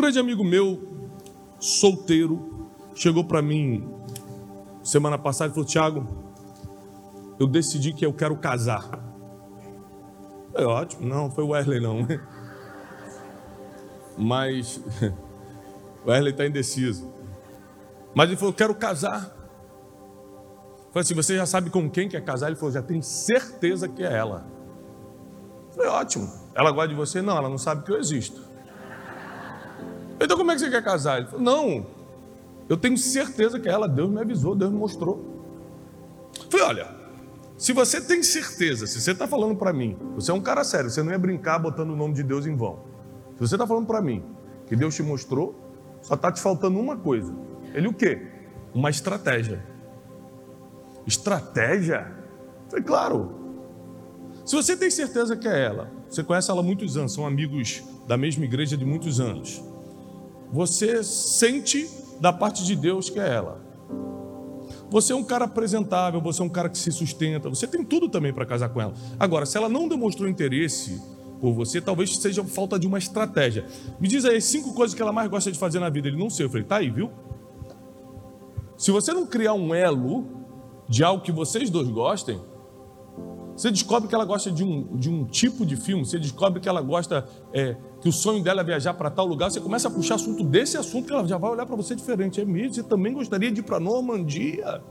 grande amigo meu, solteiro, chegou para mim semana passada e falou: Tiago, eu decidi que eu quero casar. É ótimo, não, foi o Wesley não. Mas o Wesley está indeciso. Mas ele falou: eu quero casar. Falei assim: você já sabe com quem quer casar? Ele falou: já tenho certeza que é ela. Falei: ótimo. Ela gosta de você? Não, ela não sabe que eu existo. Então como é que você quer casar? Ele falou: não, eu tenho certeza que ela. Deus me avisou, Deus me mostrou. Falei: olha, se você tem certeza, se você está falando para mim, você é um cara sério, você não ia brincar botando o nome de Deus em vão. Se você está falando para mim que Deus te mostrou, só está te faltando uma coisa. Ele o quê? Uma estratégia. Estratégia? Foi claro. Se você tem certeza que é ela, você conhece ela há muitos anos, são amigos da mesma igreja de muitos anos. Você sente da parte de Deus que é ela. Você é um cara apresentável, você é um cara que se sustenta, você tem tudo também para casar com ela. Agora, se ela não demonstrou interesse por você, talvez seja falta de uma estratégia. Me diz aí cinco coisas que ela mais gosta de fazer na vida. Ele não sei. Eu falei, tá aí, viu? Se você não criar um elo de algo que vocês dois gostem, você descobre que ela gosta de um, de um tipo de filme, você descobre que ela gosta, é, que o sonho dela é viajar para tal lugar, você começa a puxar assunto desse assunto que ela já vai olhar para você diferente. É mesmo, você também gostaria de ir para Normandia?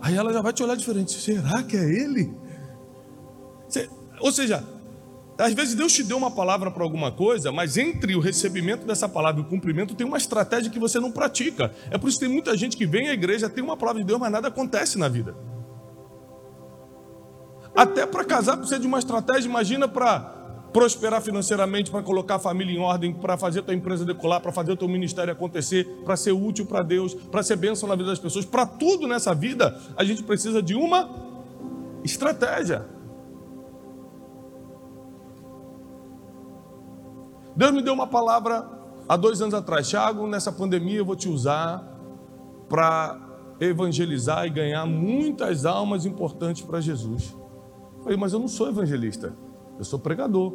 Aí ela já vai te olhar diferente. Será que é ele? Você, ou seja, às vezes Deus te deu uma palavra para alguma coisa, mas entre o recebimento dessa palavra e o cumprimento tem uma estratégia que você não pratica. É por isso que tem muita gente que vem à igreja, tem uma palavra de Deus, mas nada acontece na vida. Até para casar precisa de uma estratégia, imagina para prosperar financeiramente, para colocar a família em ordem, para fazer tua empresa decolar, para fazer teu ministério acontecer, para ser útil para Deus, para ser bênção na vida das pessoas. Para tudo nessa vida, a gente precisa de uma estratégia. Deus me deu uma palavra há dois anos atrás. Tiago, nessa pandemia eu vou te usar para evangelizar e ganhar muitas almas importantes para Jesus. Falei, mas eu não sou evangelista, eu sou pregador.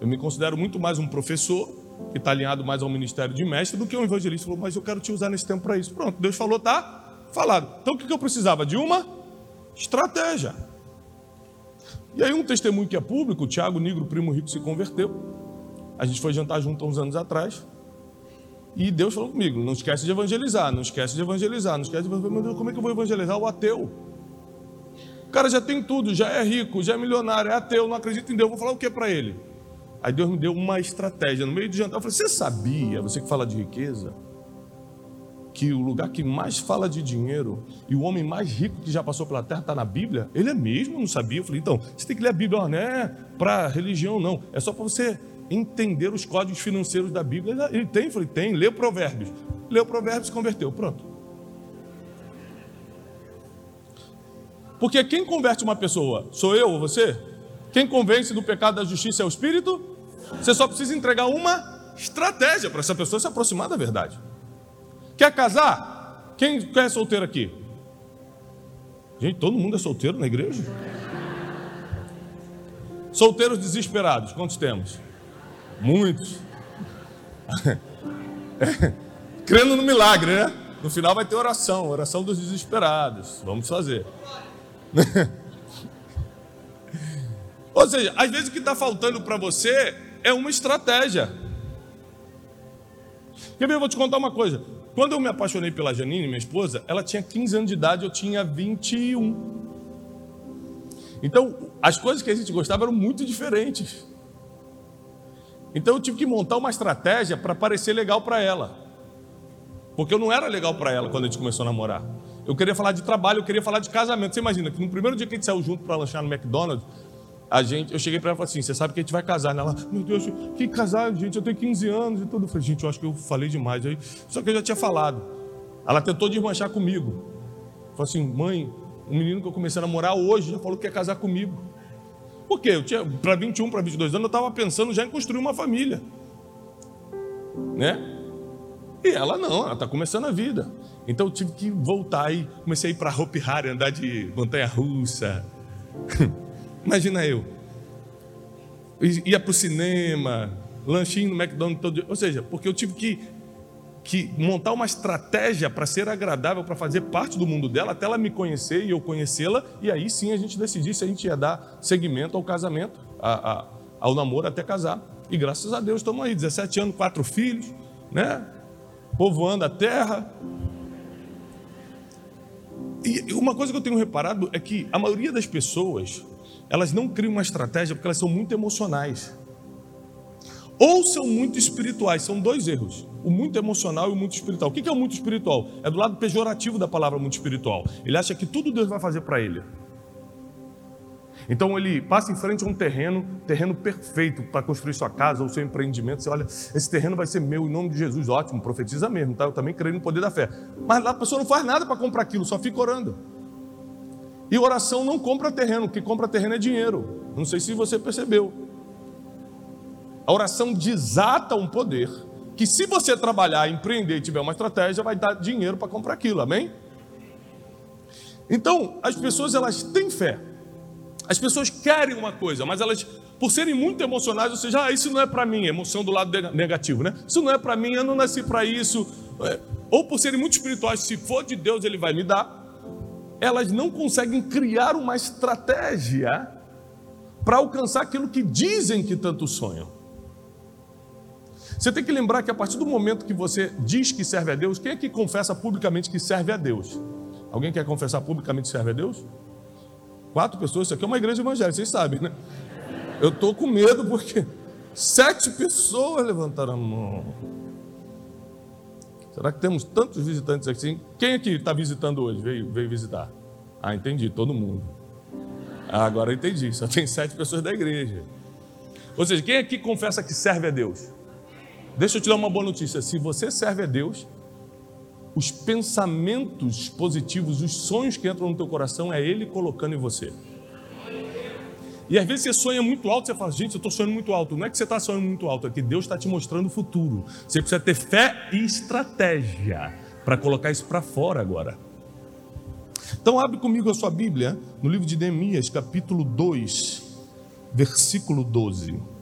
Eu me considero muito mais um professor, que está alinhado mais ao ministério de mestre, do que um evangelista. Falou, mas eu quero te usar nesse tempo para isso. Pronto, Deus falou, tá falado. Então o que eu precisava? De uma estratégia. E aí um testemunho que é público, o Tiago Negro, primo rico, se converteu. A gente foi jantar junto há uns anos atrás. E Deus falou comigo: não esquece de evangelizar, não esquece de evangelizar, não esquece de evangelizar. Como é que eu vou evangelizar o ateu? O cara já tem tudo, já é rico, já é milionário, é ateu, não acredita em Deus, vou falar o que para ele? Aí Deus me deu uma estratégia. No meio do jantar, eu falei: Você sabia, você que fala de riqueza, que o lugar que mais fala de dinheiro e o homem mais rico que já passou pela terra está na Bíblia? Ele é mesmo, não sabia? Eu falei: Então, você tem que ler a Bíblia, não é para religião, não, é só para você entender os códigos financeiros da Bíblia. Ele tem, eu falei: Tem, lê Provérbios. Leu Provérbios e converteu, pronto. Porque quem converte uma pessoa? Sou eu ou você? Quem convence do pecado da justiça é o Espírito? Você só precisa entregar uma estratégia para essa pessoa se aproximar da verdade. Quer casar? Quem, é solteiro aqui? Gente, todo mundo é solteiro na igreja? Solteiros desesperados, quantos temos? Muitos. Crendo no milagre, né? No final vai ter oração, oração dos desesperados. Vamos fazer. Ou seja, às vezes o que está faltando para você é uma estratégia. Quer ver? Eu vou te contar uma coisa. Quando eu me apaixonei pela Janine, minha esposa, ela tinha 15 anos de idade, eu tinha 21. Então, as coisas que a gente gostava eram muito diferentes. Então, eu tive que montar uma estratégia para parecer legal para ela. Porque eu não era legal para ela quando a gente começou a namorar. Eu queria falar de trabalho, eu queria falar de casamento. Você imagina que no primeiro dia que a gente saiu junto para lanchar no McDonald's, a gente, eu cheguei para ela e falei assim: Você sabe que a gente vai casar? Ela, meu Deus, que casar, gente? Eu tenho 15 anos e tudo. Eu falei: Gente, eu acho que eu falei demais. Aí, só que eu já tinha falado. Ela tentou desmanchar comigo. Falei assim: Mãe, um menino que eu comecei a namorar hoje já falou que quer casar comigo. Por quê? Para 21, para 22 anos, eu estava pensando já em construir uma família. Né? E ela não, ela está começando a vida. Então eu tive que voltar e comecei a ir para Hope Hari, andar de montanha russa. Imagina eu. Ia para o cinema, lanchinho no McDonald's todo dia. Ou seja, porque eu tive que, que montar uma estratégia para ser agradável, para fazer parte do mundo dela, até ela me conhecer e eu conhecê-la, e aí sim a gente decidir se a gente ia dar seguimento ao casamento, a, a, ao namoro até casar. E graças a Deus estamos aí, 17 anos, quatro filhos, né? Povoando a terra. E uma coisa que eu tenho reparado é que a maioria das pessoas, elas não criam uma estratégia porque elas são muito emocionais. Ou são muito espirituais, são dois erros: o muito emocional e o muito espiritual. O que é o muito espiritual? É do lado pejorativo da palavra muito espiritual. Ele acha que tudo Deus vai fazer para ele. Então ele passa em frente a um terreno, terreno perfeito para construir sua casa ou seu empreendimento. Você olha, esse terreno vai ser meu em nome de Jesus, ótimo, profetiza mesmo, tá? Eu também creio no poder da fé. Mas lá a pessoa não faz nada para comprar aquilo, só fica orando. E oração não compra terreno, o que compra terreno é dinheiro. Não sei se você percebeu. A oração desata um poder que, se você trabalhar, empreender e tiver uma estratégia, vai dar dinheiro para comprar aquilo, amém? Então, as pessoas elas têm fé, as pessoas querem uma coisa, mas elas, por serem muito emocionais, ou seja, ah, isso não é para mim, emoção do lado negativo, né? Isso não é para mim, eu não nasci para isso. É, ou por serem muito espirituais, se for de Deus, Ele vai me dar. Elas não conseguem criar uma estratégia para alcançar aquilo que dizem que tanto sonham. Você tem que lembrar que a partir do momento que você diz que serve a Deus, quem é que confessa publicamente que serve a Deus? Alguém quer confessar publicamente que serve a Deus? Quatro pessoas, isso aqui é uma igreja evangélica, vocês sabem, né? Eu estou com medo porque sete pessoas levantaram a mão. Será que temos tantos visitantes aqui? Quem aqui está visitando hoje? Veio, veio visitar? Ah, entendi, todo mundo. Ah, agora entendi, só tem sete pessoas da igreja. Ou seja, quem aqui confessa que serve a Deus? Deixa eu te dar uma boa notícia: se você serve a Deus, os pensamentos positivos, os sonhos que entram no teu coração, é Ele colocando em você. E às vezes você sonha muito alto, você fala, gente, eu estou sonhando muito alto. Não é que você está sonhando muito alto, é que Deus está te mostrando o futuro. Você precisa ter fé e estratégia para colocar isso para fora agora. Então abre comigo a sua Bíblia no livro de Neemias, capítulo 2, versículo 12.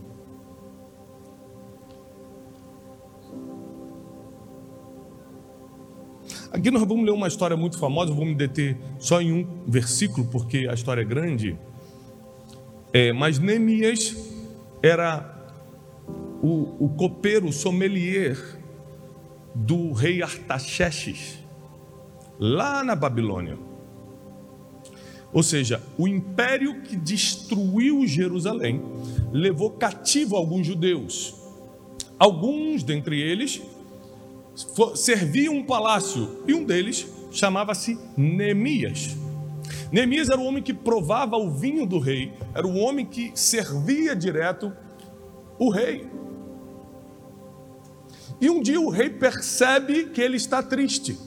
Aqui nós vamos ler uma história muito famosa, vou me deter só em um versículo, porque a história é grande. É, mas Neemias era o, o copeiro sommelier do rei Artaxerxes, lá na Babilônia. Ou seja, o império que destruiu Jerusalém levou cativo alguns judeus. Alguns dentre eles serviam um palácio e um deles chamava-se Neemias. Neemias era o homem que provava o vinho do rei, era o homem que servia direto o rei. E um dia o rei percebe que ele está triste.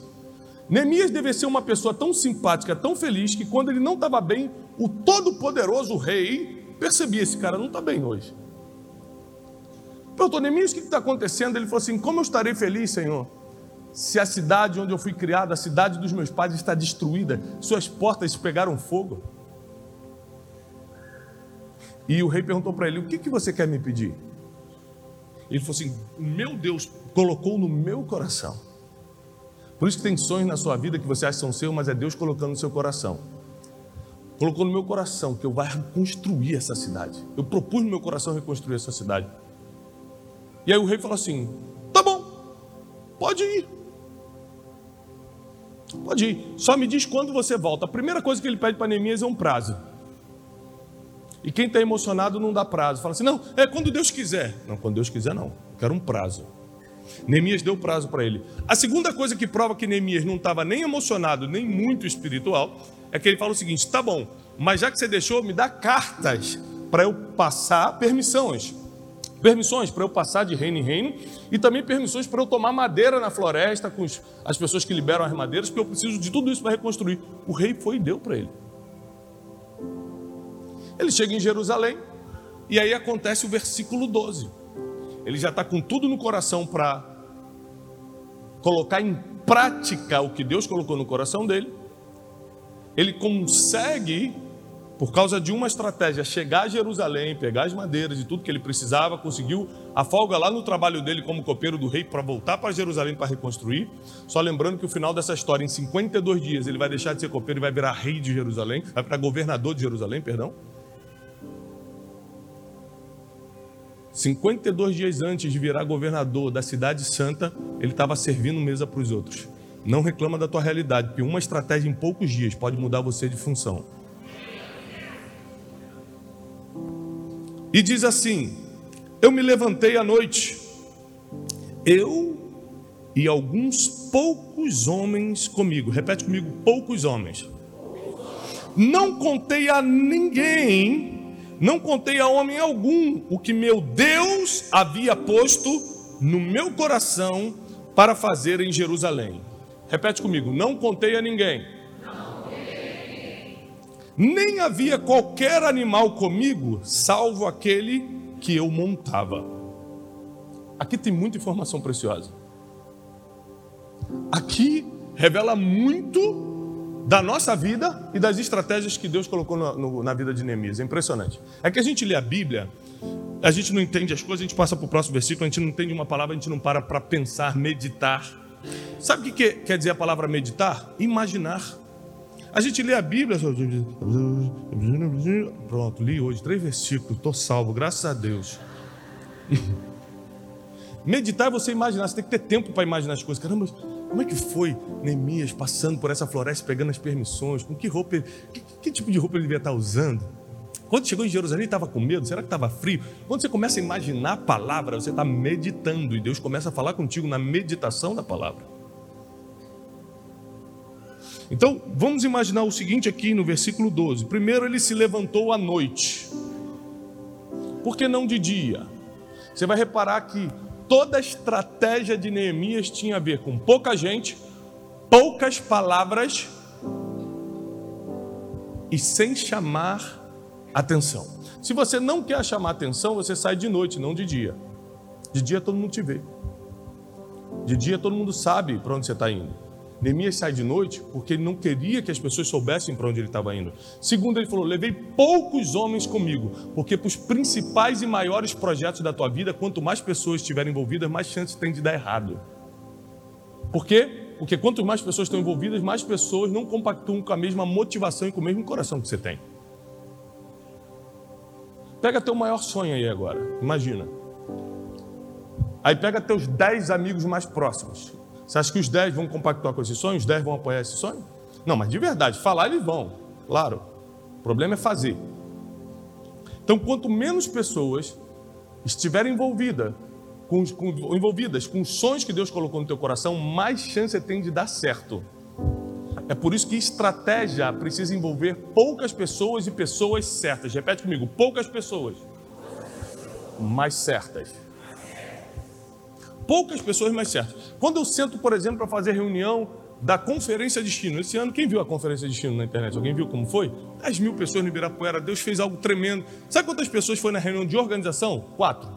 Neemias deve ser uma pessoa tão simpática, tão feliz, que quando ele não estava bem, o todo-poderoso rei percebia: esse cara não está bem hoje. Perguntou, Neemias, o que está acontecendo? Ele falou assim: Como eu estarei feliz, Senhor, se a cidade onde eu fui criado, a cidade dos meus pais está destruída, suas portas pegaram fogo? E o rei perguntou para ele: O que, que você quer me pedir? Ele falou assim: Meu Deus colocou no meu coração. Por isso que tem sonhos na sua vida que você acha que são seus, mas é Deus colocando no seu coração. Colocou no meu coração que eu vou reconstruir essa cidade. Eu propus no meu coração reconstruir essa cidade. E aí o rei falou assim: tá bom, pode ir. Pode ir. Só me diz quando você volta. A primeira coisa que ele pede para Neemias é um prazo. E quem está emocionado não dá prazo. Fala assim: não, é quando Deus quiser. Não, quando Deus quiser, não. Quero um prazo. Neemias deu prazo para ele. A segunda coisa que prova que Neemias não estava nem emocionado, nem muito espiritual, é que ele fala o seguinte: tá bom, mas já que você deixou, me dá cartas para eu passar permissões permissões para eu passar de reino em reino e também permissões para eu tomar madeira na floresta com as pessoas que liberam as madeiras, porque eu preciso de tudo isso para reconstruir. O rei foi e deu para ele. Ele chega em Jerusalém e aí acontece o versículo 12. Ele já está com tudo no coração para colocar em prática o que Deus colocou no coração dele. Ele consegue por causa de uma estratégia, chegar a Jerusalém, pegar as madeiras e tudo que ele precisava, conseguiu a folga lá no trabalho dele como copeiro do rei para voltar para Jerusalém para reconstruir. Só lembrando que o final dessa história, em 52 dias, ele vai deixar de ser copeiro e vai virar rei de Jerusalém, vai para governador de Jerusalém, perdão. 52 dias antes de virar governador da cidade santa, ele estava servindo mesa para os outros. Não reclama da tua realidade, porque uma estratégia em poucos dias pode mudar você de função. E diz assim: Eu me levantei à noite, eu e alguns poucos homens comigo. Repete comigo: poucos homens. Não contei a ninguém, não contei a homem algum o que meu Deus havia posto no meu coração para fazer em Jerusalém. Repete comigo: não contei a ninguém nem havia qualquer animal comigo, salvo aquele que eu montava. Aqui tem muita informação preciosa. Aqui revela muito da nossa vida e das estratégias que Deus colocou no, no, na vida de Neemias. É impressionante. É que a gente lê a Bíblia, a gente não entende as coisas, a gente passa para o próximo versículo, a gente não entende uma palavra, a gente não para para pensar, meditar. Sabe o que quer dizer a palavra meditar? Imaginar. A gente lê a Bíblia. Pronto, li hoje três versículos, estou salvo, graças a Deus. Meditar é você imaginar, você tem que ter tempo para imaginar as coisas. Caramba, como é que foi Neemias passando por essa floresta, pegando as permissões? Com que roupa, que, que tipo de roupa ele devia estar usando? Quando chegou em Jerusalém, ele estava com medo? Será que estava frio? Quando você começa a imaginar a palavra, você está meditando e Deus começa a falar contigo na meditação da palavra. Então, vamos imaginar o seguinte aqui no versículo 12. Primeiro, ele se levantou à noite. Por que não de dia? Você vai reparar que toda a estratégia de Neemias tinha a ver com pouca gente, poucas palavras e sem chamar atenção. Se você não quer chamar atenção, você sai de noite, não de dia. De dia todo mundo te vê. De dia todo mundo sabe para onde você está indo. Neemias sai de noite porque ele não queria que as pessoas soubessem para onde ele estava indo. Segundo, ele falou: Levei poucos homens comigo, porque para os principais e maiores projetos da tua vida, quanto mais pessoas estiverem envolvidas, mais chances tem de dar errado. Por quê? Porque quanto mais pessoas estão envolvidas, mais pessoas não compactuam com a mesma motivação e com o mesmo coração que você tem. Pega teu maior sonho aí agora, imagina. Aí pega teus dez amigos mais próximos. Você acha que os 10 vão compactuar com esse sonho? Os 10 vão apoiar esse sonho? Não, mas de verdade, falar eles vão, claro. O problema é fazer. Então, quanto menos pessoas estiverem envolvidas com, com, envolvidas com os sonhos que Deus colocou no teu coração, mais chance você tem de dar certo. É por isso que estratégia precisa envolver poucas pessoas e pessoas certas. Repete comigo: poucas pessoas, mais certas poucas pessoas mais certas. Quando eu sento, por exemplo, para fazer reunião da Conferência de Destino, esse ano, quem viu a Conferência de Destino na internet? Alguém viu como foi? 10 mil pessoas no Ibirapuera, Deus fez algo tremendo. Sabe quantas pessoas foi na reunião de organização? Quatro.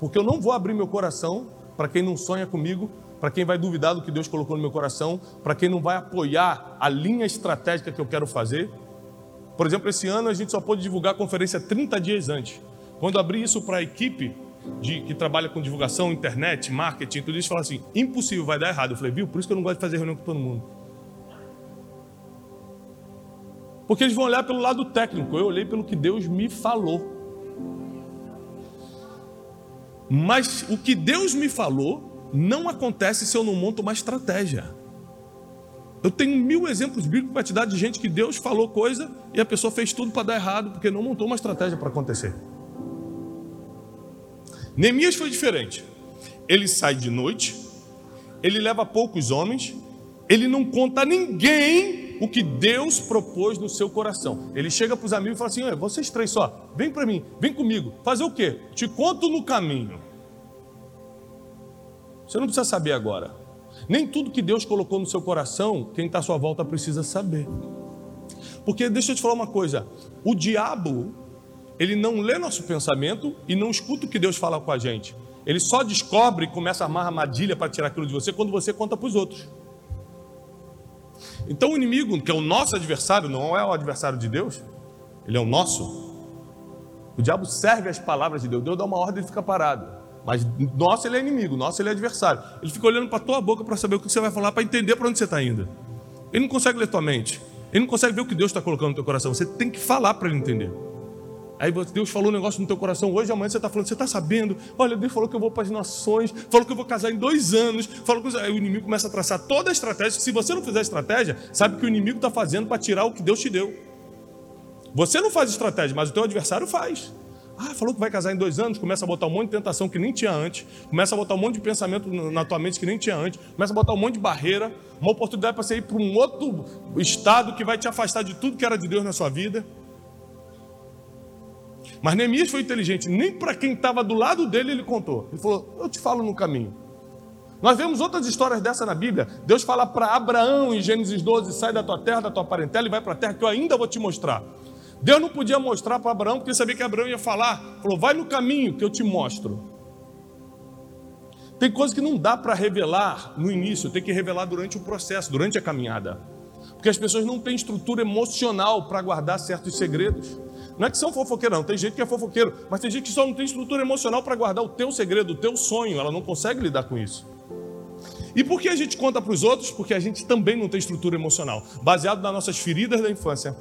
Porque eu não vou abrir meu coração para quem não sonha comigo, para quem vai duvidar do que Deus colocou no meu coração, para quem não vai apoiar a linha estratégica que eu quero fazer. Por exemplo, esse ano a gente só pôde divulgar a conferência 30 dias antes. Quando abri isso para a equipe, de, que trabalha com divulgação, internet, marketing, tudo isso, fala assim: impossível, vai dar errado. Eu falei, viu? Por isso que eu não gosto de fazer reunião com todo mundo. Porque eles vão olhar pelo lado técnico, eu olhei pelo que Deus me falou. Mas o que Deus me falou não acontece se eu não monto uma estratégia. Eu tenho mil exemplos bíblicos para te dar de gente que Deus falou coisa e a pessoa fez tudo para dar errado porque não montou uma estratégia para acontecer. Neemias foi diferente. Ele sai de noite, ele leva poucos homens, ele não conta a ninguém o que Deus propôs no seu coração. Ele chega para os amigos e fala assim: vocês três só, vem para mim, vem comigo. Fazer o quê? Te conto no caminho. Você não precisa saber agora. Nem tudo que Deus colocou no seu coração, quem está à sua volta precisa saber. Porque deixa eu te falar uma coisa: o diabo ele não lê nosso pensamento e não escuta o que Deus fala com a gente. Ele só descobre e começa a armar armadilha para tirar aquilo de você quando você conta para os outros. Então o inimigo, que é o nosso adversário, não é o adversário de Deus, ele é o nosso. O diabo serve as palavras de Deus. Deus dá uma ordem e fica parado. Mas nosso ele é inimigo, nosso ele é adversário. Ele fica olhando para a tua boca para saber o que você vai falar, para entender para onde você está indo. Ele não consegue ler tua mente. Ele não consegue ver o que Deus está colocando no teu coração. Você tem que falar para ele entender. Aí Deus falou um negócio no teu coração hoje, amanhã você está falando, você está sabendo? Olha, Deus falou que eu vou para as nações, falou que eu vou casar em dois anos, falou que aí o inimigo começa a traçar toda a estratégia. Se você não fizer estratégia, sabe que o inimigo está fazendo para tirar o que Deus te deu. Você não faz estratégia, mas o teu adversário faz. Ah, falou que vai casar em dois anos, começa a botar um monte de tentação que nem tinha antes, começa a botar um monte de pensamento na tua mente que nem tinha antes, começa a botar um monte de barreira, uma oportunidade para você ir para um outro estado que vai te afastar de tudo que era de Deus na sua vida. Mas Neemias foi inteligente, nem para quem estava do lado dele ele contou. Ele falou: Eu te falo no caminho. Nós vemos outras histórias dessa na Bíblia. Deus fala para Abraão em Gênesis 12: Sai da tua terra, da tua parentela e vai para a terra que eu ainda vou te mostrar. Deus não podia mostrar para Abraão, porque sabia que Abraão ia falar. Falou: Vai no caminho que eu te mostro. Tem coisas que não dá para revelar no início, tem que revelar durante o processo, durante a caminhada. Porque as pessoas não têm estrutura emocional para guardar certos segredos. Não é que são fofoqueiros, não. Tem gente que é fofoqueiro, mas tem gente que só não tem estrutura emocional para guardar o teu segredo, o teu sonho. Ela não consegue lidar com isso. E por que a gente conta para os outros? Porque a gente também não tem estrutura emocional. Baseado nas nossas feridas da infância,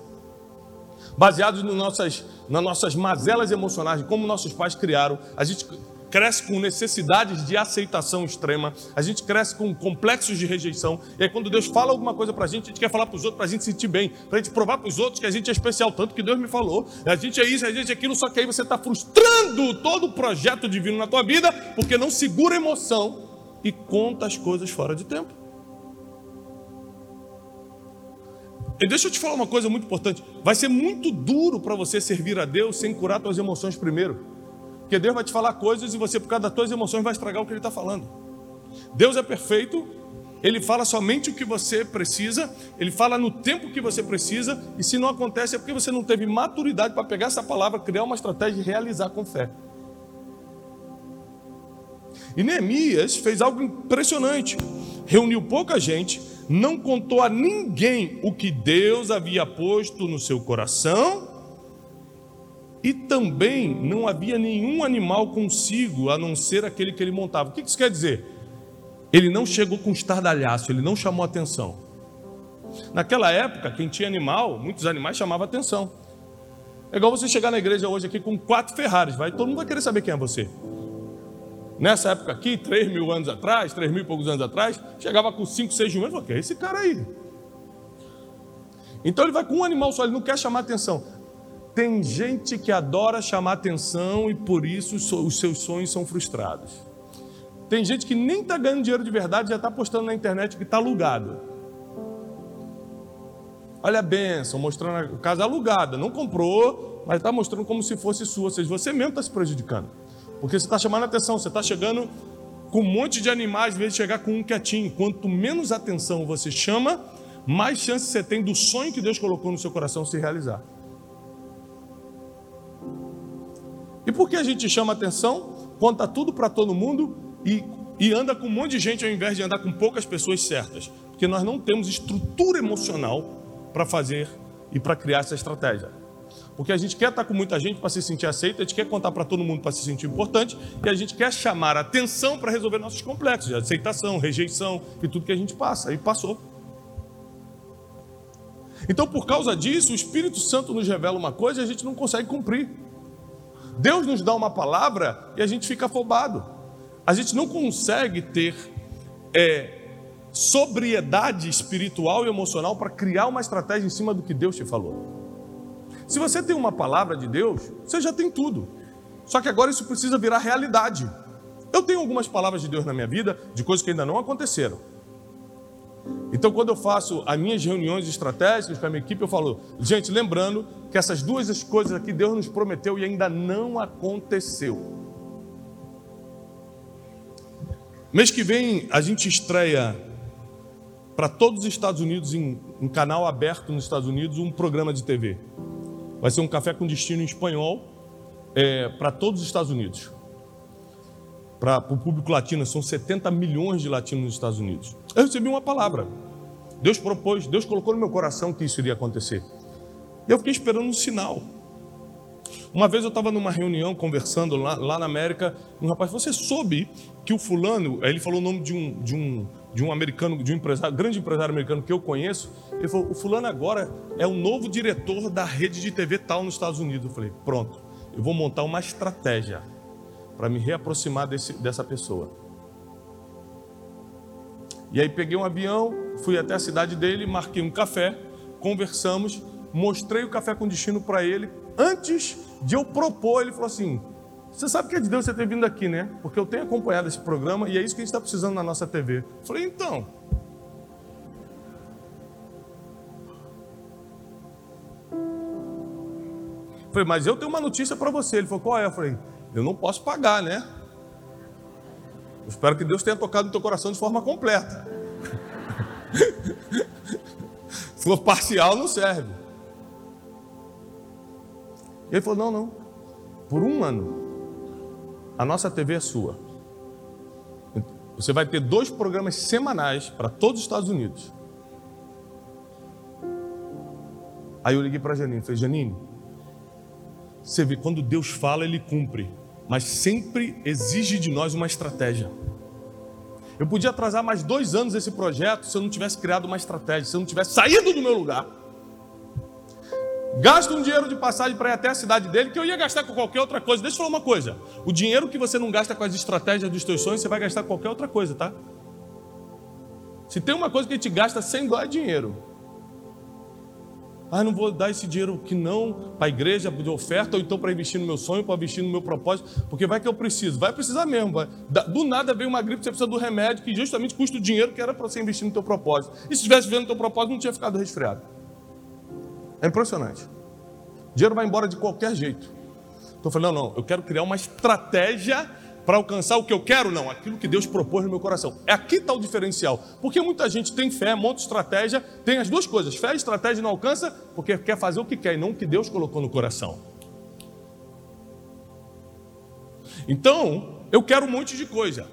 baseado nas nossas, nas nossas mazelas emocionais, como nossos pais criaram. A gente cresce com necessidades de aceitação extrema, a gente cresce com complexos de rejeição, e aí quando Deus fala alguma coisa para a gente, a gente quer falar para os outros para a gente se sentir bem, para a gente provar para os outros que a gente é especial, tanto que Deus me falou, a gente é isso, a gente é aquilo, só que aí você está frustrando todo o projeto divino na tua vida, porque não segura emoção e conta as coisas fora de tempo. E deixa eu te falar uma coisa muito importante. Vai ser muito duro para você servir a Deus sem curar suas emoções primeiro. Porque Deus vai te falar coisas e você, por causa das suas emoções, vai estragar o que Ele está falando. Deus é perfeito, Ele fala somente o que você precisa, Ele fala no tempo que você precisa, e se não acontece é porque você não teve maturidade para pegar essa palavra, criar uma estratégia e realizar com fé. E Neemias fez algo impressionante. Reuniu pouca gente, não contou a ninguém o que Deus havia posto no seu coração e também não havia nenhum animal consigo, a não ser aquele que ele montava. O que isso quer dizer? Ele não chegou com estardalhaço, ele não chamou atenção. Naquela época, quem tinha animal, muitos animais chamavam atenção. É igual você chegar na igreja hoje aqui com quatro Ferraris, vai, todo mundo vai querer saber quem é você. Nessa época aqui, três mil anos atrás, três mil e poucos anos atrás, chegava com cinco, seis jumentos, falou, que é esse cara aí? Então ele vai com um animal só, ele não quer chamar atenção. Tem gente que adora chamar atenção e por isso os seus sonhos são frustrados. Tem gente que nem está ganhando dinheiro de verdade, já está postando na internet que está alugado. Olha a benção, mostrando a casa alugada. Não comprou, mas está mostrando como se fosse sua. Ou seja, você mesmo está se prejudicando. Porque você está chamando atenção, você está chegando com um monte de animais, às vezes chegar com um quietinho. Quanto menos atenção você chama, mais chance você tem do sonho que Deus colocou no seu coração se realizar. E por que a gente chama atenção, conta tudo para todo mundo e, e anda com um monte de gente ao invés de andar com poucas pessoas certas? Porque nós não temos estrutura emocional para fazer e para criar essa estratégia. Porque a gente quer estar com muita gente para se sentir aceito, a gente quer contar para todo mundo para se sentir importante, e a gente quer chamar atenção para resolver nossos complexos de aceitação, rejeição e tudo que a gente passa. E passou. Então, por causa disso, o Espírito Santo nos revela uma coisa e a gente não consegue cumprir. Deus nos dá uma palavra e a gente fica afobado. A gente não consegue ter é, sobriedade espiritual e emocional para criar uma estratégia em cima do que Deus te falou. Se você tem uma palavra de Deus, você já tem tudo. Só que agora isso precisa virar realidade. Eu tenho algumas palavras de Deus na minha vida, de coisas que ainda não aconteceram. Então, quando eu faço as minhas reuniões estratégicas com a minha equipe, eu falo, gente, lembrando que essas duas coisas aqui Deus nos prometeu e ainda não aconteceu. Mês que vem a gente estreia para todos os Estados Unidos, em um canal aberto nos Estados Unidos, um programa de TV. Vai ser um café com destino em espanhol é, para todos os Estados Unidos. Para o público latino, são 70 milhões de latinos nos Estados Unidos. Eu recebi uma palavra. Deus propôs, Deus colocou no meu coração que isso iria acontecer. E eu fiquei esperando um sinal. Uma vez eu estava numa reunião conversando lá, lá, na América, um rapaz, você soube que o fulano, aí ele falou o nome de um, de um, de um americano, de um empresário, grande empresário americano que eu conheço, ele falou, o fulano agora é o novo diretor da rede de TV tal nos Estados Unidos. Eu falei, pronto, eu vou montar uma estratégia para me reaproximar desse, dessa pessoa. E aí peguei um avião, fui até a cidade dele, marquei um café, conversamos, mostrei o café com destino para ele. Antes de eu propor, ele falou assim: Você sabe que é de Deus você ter vindo aqui, né? Porque eu tenho acompanhado esse programa e é isso que a gente está precisando na nossa TV. Eu falei: Então. Falei, mas eu tenho uma notícia para você. Ele falou, qual é? Eu falei, eu não posso pagar, né? Eu espero que Deus tenha tocado no teu coração de forma completa. Se for parcial, não serve. E ele falou: não, não. Por um ano, a nossa TV é sua. Você vai ter dois programas semanais para todos os Estados Unidos. Aí eu liguei para a Janine, falei, Janine, você vê, quando Deus fala, Ele cumpre mas sempre exige de nós uma estratégia. Eu podia atrasar mais dois anos esse projeto se eu não tivesse criado uma estratégia, se eu não tivesse saído do meu lugar. Gasta um dinheiro de passagem para ir até a cidade dele, que eu ia gastar com qualquer outra coisa. Deixa eu falar uma coisa: o dinheiro que você não gasta com as estratégias dos teus sonhos, você vai gastar com qualquer outra coisa, tá? Se tem uma coisa que a gente gasta sem dó é dinheiro. Ah, não vou dar esse dinheiro que não para a igreja, de oferta, ou então para investir no meu sonho, para investir no meu propósito, porque vai que eu preciso. Vai precisar mesmo. Vai. Do nada veio uma gripe, você precisa do remédio, que justamente custa o dinheiro que era para você investir no teu propósito. E se estivesse vendo o teu propósito, não tinha ficado resfriado. É impressionante. O dinheiro vai embora de qualquer jeito. Estou falando, não, não, eu quero criar uma estratégia para alcançar o que eu quero? Não, aquilo que Deus propôs no meu coração. É aqui está o diferencial. Porque muita gente tem fé, monta estratégia, tem as duas coisas. Fé e estratégia não alcança porque quer fazer o que quer e não o que Deus colocou no coração. Então, eu quero um monte de coisa.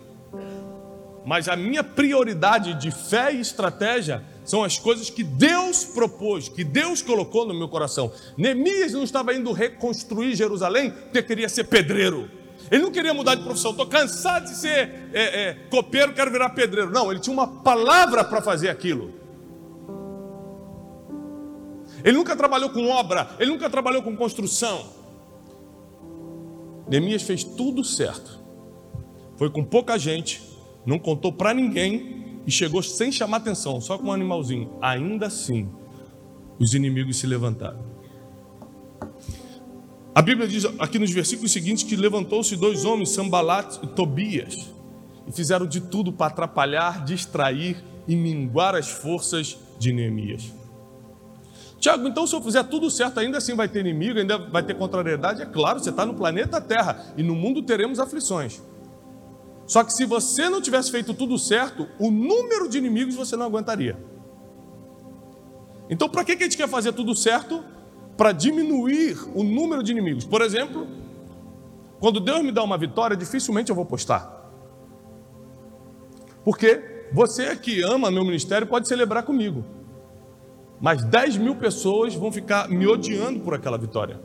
Mas a minha prioridade de fé e estratégia são as coisas que Deus propôs, que Deus colocou no meu coração. Neemias não estava indo reconstruir Jerusalém porque queria ser pedreiro. Ele não queria mudar de profissão. Estou cansado de ser é, é, copeiro, quero virar pedreiro. Não, ele tinha uma palavra para fazer aquilo. Ele nunca trabalhou com obra, ele nunca trabalhou com construção. Neemias fez tudo certo. Foi com pouca gente, não contou para ninguém e chegou sem chamar atenção, só com um animalzinho. Ainda assim, os inimigos se levantaram. A Bíblia diz aqui nos versículos seguintes que levantou-se dois homens, Sambalat e Tobias, e fizeram de tudo para atrapalhar, distrair e minguar as forças de Neemias. Tiago, então se eu fizer tudo certo, ainda assim vai ter inimigo, ainda vai ter contrariedade? É claro, você está no planeta Terra e no mundo teremos aflições. Só que se você não tivesse feito tudo certo, o número de inimigos você não aguentaria. Então, para que a gente quer fazer tudo certo para diminuir o número de inimigos. Por exemplo, quando Deus me dá uma vitória, dificilmente eu vou postar. Porque você que ama meu ministério pode celebrar comigo. Mas 10 mil pessoas vão ficar me odiando por aquela vitória.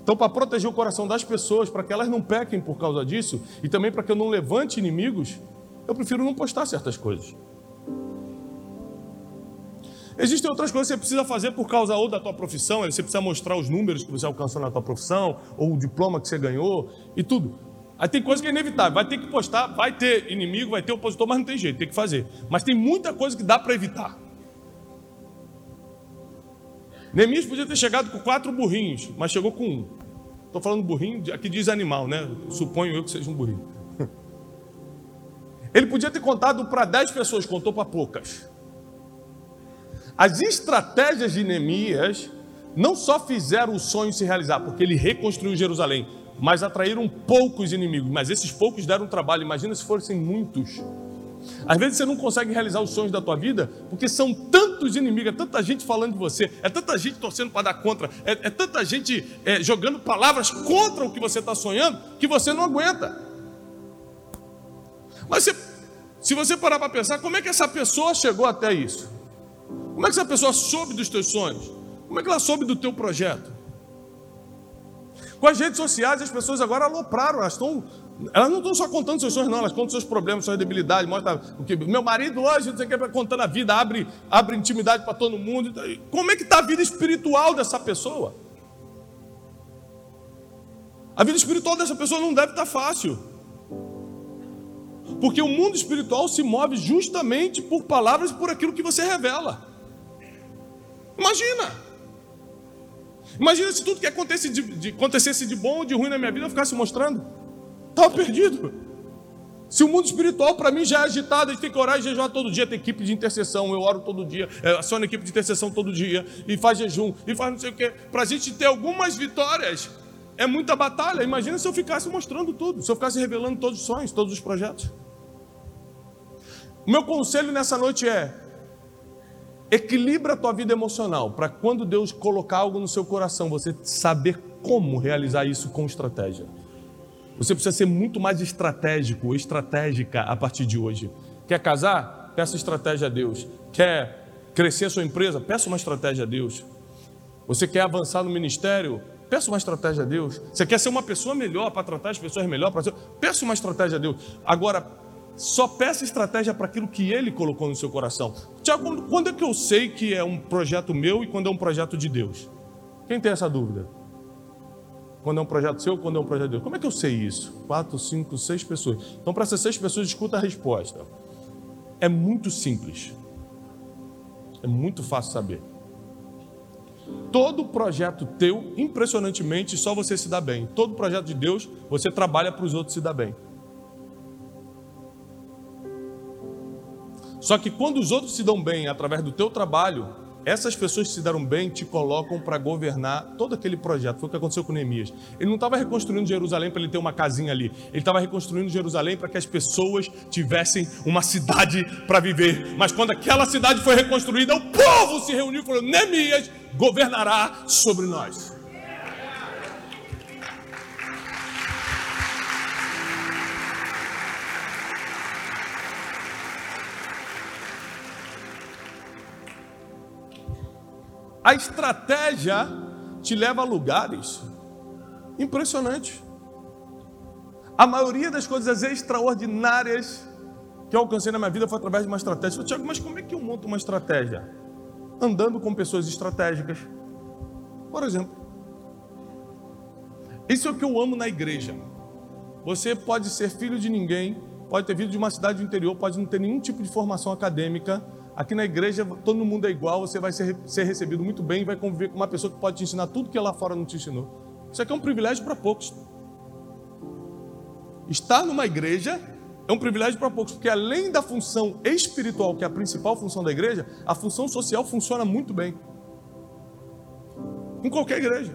Então, para proteger o coração das pessoas, para que elas não pequem por causa disso, e também para que eu não levante inimigos, eu prefiro não postar certas coisas. Existem outras coisas que você precisa fazer por causa ou da tua profissão, você precisa mostrar os números que você alcançou na tua profissão, ou o diploma que você ganhou e tudo. Aí tem coisa que é inevitável, vai ter que postar, vai ter inimigo, vai ter opositor, mas não tem jeito, tem que fazer. Mas tem muita coisa que dá para evitar. Neemias podia ter chegado com quatro burrinhos, mas chegou com um. Estou falando burrinho, aqui diz animal, né? Suponho eu que seja um burrinho. Ele podia ter contado para dez pessoas, contou para poucas. As estratégias de Neemias não só fizeram o sonho se realizar, porque ele reconstruiu Jerusalém, mas atraíram poucos inimigos. Mas esses poucos deram trabalho. Imagina se fossem muitos. Às vezes você não consegue realizar os sonhos da tua vida porque são tantos inimigos, é tanta gente falando de você, é tanta gente torcendo para dar contra, é, é tanta gente é, jogando palavras contra o que você está sonhando que você não aguenta. Mas você Se você parar para pensar, como é que essa pessoa chegou até isso? Como é que essa pessoa soube dos teus sonhos? Como é que ela soube do teu projeto? Com as redes sociais, as pessoas agora alopraram, elas estão. Elas não estão só contando seus sonhos, não, elas contam seus problemas, suas debilidades, mostra o que. Meu marido hoje, não sei o que, contando a vida, abre, abre intimidade para todo mundo. Como é que está a vida espiritual dessa pessoa? A vida espiritual dessa pessoa não deve estar tá fácil. Porque o mundo espiritual se move justamente por palavras e por aquilo que você revela. Imagina! Imagina se tudo que acontecesse de, de, acontecesse de bom ou de ruim na minha vida eu ficasse mostrando. Estava perdido. Se o mundo espiritual para mim já é agitado, a gente tem que orar e jejuar todo dia, tem equipe de intercessão, eu oro todo dia, é, aciono equipe de intercessão todo dia, e faz jejum, e faz não sei o quê. Para a gente ter algumas vitórias, é muita batalha. Imagina se eu ficasse mostrando tudo, se eu ficasse revelando todos os sonhos, todos os projetos. O meu conselho nessa noite é: equilibra a tua vida emocional para quando Deus colocar algo no seu coração, você saber como realizar isso com estratégia. Você precisa ser muito mais estratégico estratégica a partir de hoje. Quer casar? Peça estratégia a Deus. Quer crescer a sua empresa? Peça uma estratégia a Deus. Você quer avançar no ministério? Peça uma estratégia a Deus. Você quer ser uma pessoa melhor para tratar as pessoas melhor? Para ser... Peça uma estratégia a Deus. Agora, só peça estratégia para aquilo que ele colocou no seu coração. Tiago, quando é que eu sei que é um projeto meu e quando é um projeto de Deus? Quem tem essa dúvida? Quando é um projeto seu, quando é um projeto de Deus? Como é que eu sei isso? Quatro, cinco, seis pessoas. Então, para essas seis pessoas, escuta a resposta. É muito simples. É muito fácil saber. Todo projeto teu, impressionantemente, só você se dá bem. Todo projeto de Deus, você trabalha para os outros se dar bem. Só que quando os outros se dão bem através do teu trabalho, essas pessoas que se deram bem te colocam para governar todo aquele projeto. Foi o que aconteceu com Neemias. Ele não estava reconstruindo Jerusalém para ele ter uma casinha ali. Ele estava reconstruindo Jerusalém para que as pessoas tivessem uma cidade para viver. Mas quando aquela cidade foi reconstruída, o povo se reuniu e falou: Neemias governará sobre nós. A estratégia te leva a lugares impressionantes. A maioria das coisas extraordinárias que eu alcancei na minha vida foi através de uma estratégia. Tiago, mas como é que eu monto uma estratégia? Andando com pessoas estratégicas. Por exemplo, isso é o que eu amo na igreja. Você pode ser filho de ninguém, pode ter vindo de uma cidade do interior, pode não ter nenhum tipo de formação acadêmica, Aqui na igreja todo mundo é igual, você vai ser, ser recebido muito bem vai conviver com uma pessoa que pode te ensinar tudo que lá fora não te ensinou. Isso aqui é um privilégio para poucos. Estar numa igreja é um privilégio para poucos, porque além da função espiritual, que é a principal função da igreja, a função social funciona muito bem. Em qualquer igreja.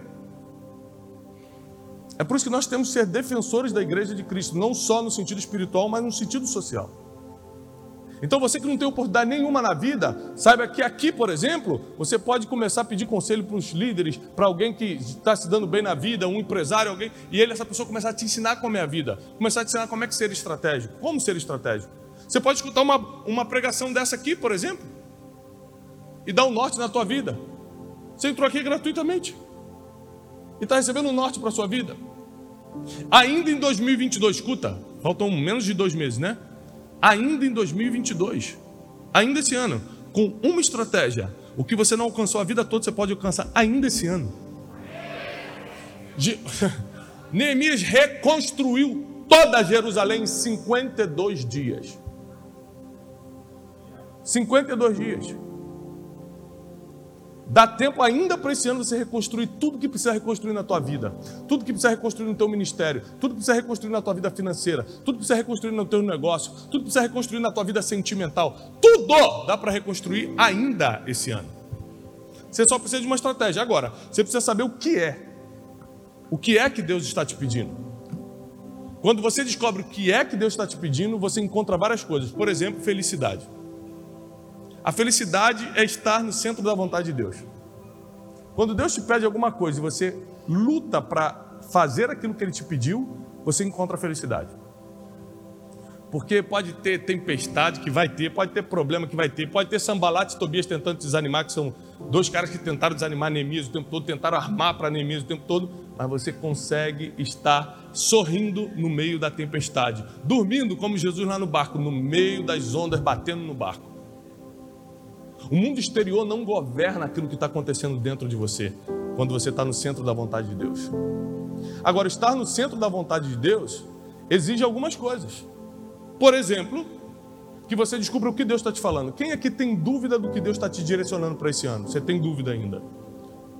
É por isso que nós temos que ser defensores da igreja de Cristo, não só no sentido espiritual, mas no sentido social. Então você que não tem oportunidade nenhuma na vida, saiba que aqui, por exemplo, você pode começar a pedir conselho para os líderes, para alguém que está se dando bem na vida, um empresário, alguém, e ele, essa pessoa, começar a te ensinar como é a vida, começar a te ensinar como é que ser estratégico, como ser estratégico. Você pode escutar uma, uma pregação dessa aqui, por exemplo, e dar um norte na tua vida. Você entrou aqui gratuitamente e está recebendo um norte para a sua vida. Ainda em 2022, escuta, faltam menos de dois meses, né? Ainda em 2022, ainda esse ano, com uma estratégia. O que você não alcançou a vida toda, você pode alcançar ainda esse ano. De... Neemias reconstruiu toda Jerusalém em 52 dias. 52 dias. Dá tempo ainda para esse ano você reconstruir tudo que precisa reconstruir na tua vida, tudo que precisa reconstruir no teu ministério, tudo que precisa reconstruir na tua vida financeira, tudo que precisa reconstruir no teu negócio, tudo que precisa reconstruir na tua vida sentimental. Tudo dá para reconstruir ainda esse ano. Você só precisa de uma estratégia. Agora, você precisa saber o que é. O que é que Deus está te pedindo? Quando você descobre o que é que Deus está te pedindo, você encontra várias coisas. Por exemplo, felicidade. A felicidade é estar no centro da vontade de Deus. Quando Deus te pede alguma coisa e você luta para fazer aquilo que Ele te pediu, você encontra a felicidade. Porque pode ter tempestade que vai ter, pode ter problema que vai ter, pode ter Sambalate e Tobias tentando desanimar, que são dois caras que tentaram desanimar Neemias o tempo todo, tentaram armar para Neemias o tempo todo, mas você consegue estar sorrindo no meio da tempestade, dormindo como Jesus lá no barco, no meio das ondas batendo no barco. O mundo exterior não governa aquilo que está acontecendo dentro de você, quando você está no centro da vontade de Deus. Agora, estar no centro da vontade de Deus exige algumas coisas. Por exemplo, que você descubra o que Deus está te falando. Quem aqui tem dúvida do que Deus está te direcionando para esse ano? Você tem dúvida ainda?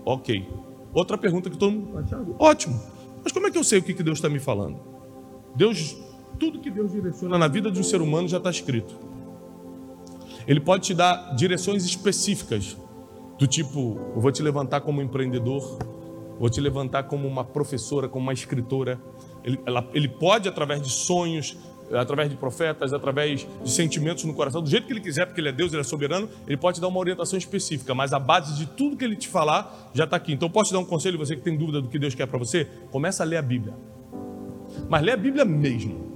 Ok. Outra pergunta que todo mundo. Ótimo. Mas como é que eu sei o que Deus está me falando? Deus, tudo que Deus direciona na vida de um ser humano já está escrito. Ele pode te dar direções específicas, do tipo: eu vou te levantar como empreendedor, vou te levantar como uma professora, como uma escritora. Ele, ela, ele pode, através de sonhos, através de profetas, através de sentimentos no coração, do jeito que ele quiser, porque ele é Deus, ele é soberano, ele pode te dar uma orientação específica, mas a base de tudo que ele te falar já está aqui. Então, posso te dar um conselho, você que tem dúvida do que Deus quer para você? Começa a ler a Bíblia. Mas lê a Bíblia mesmo.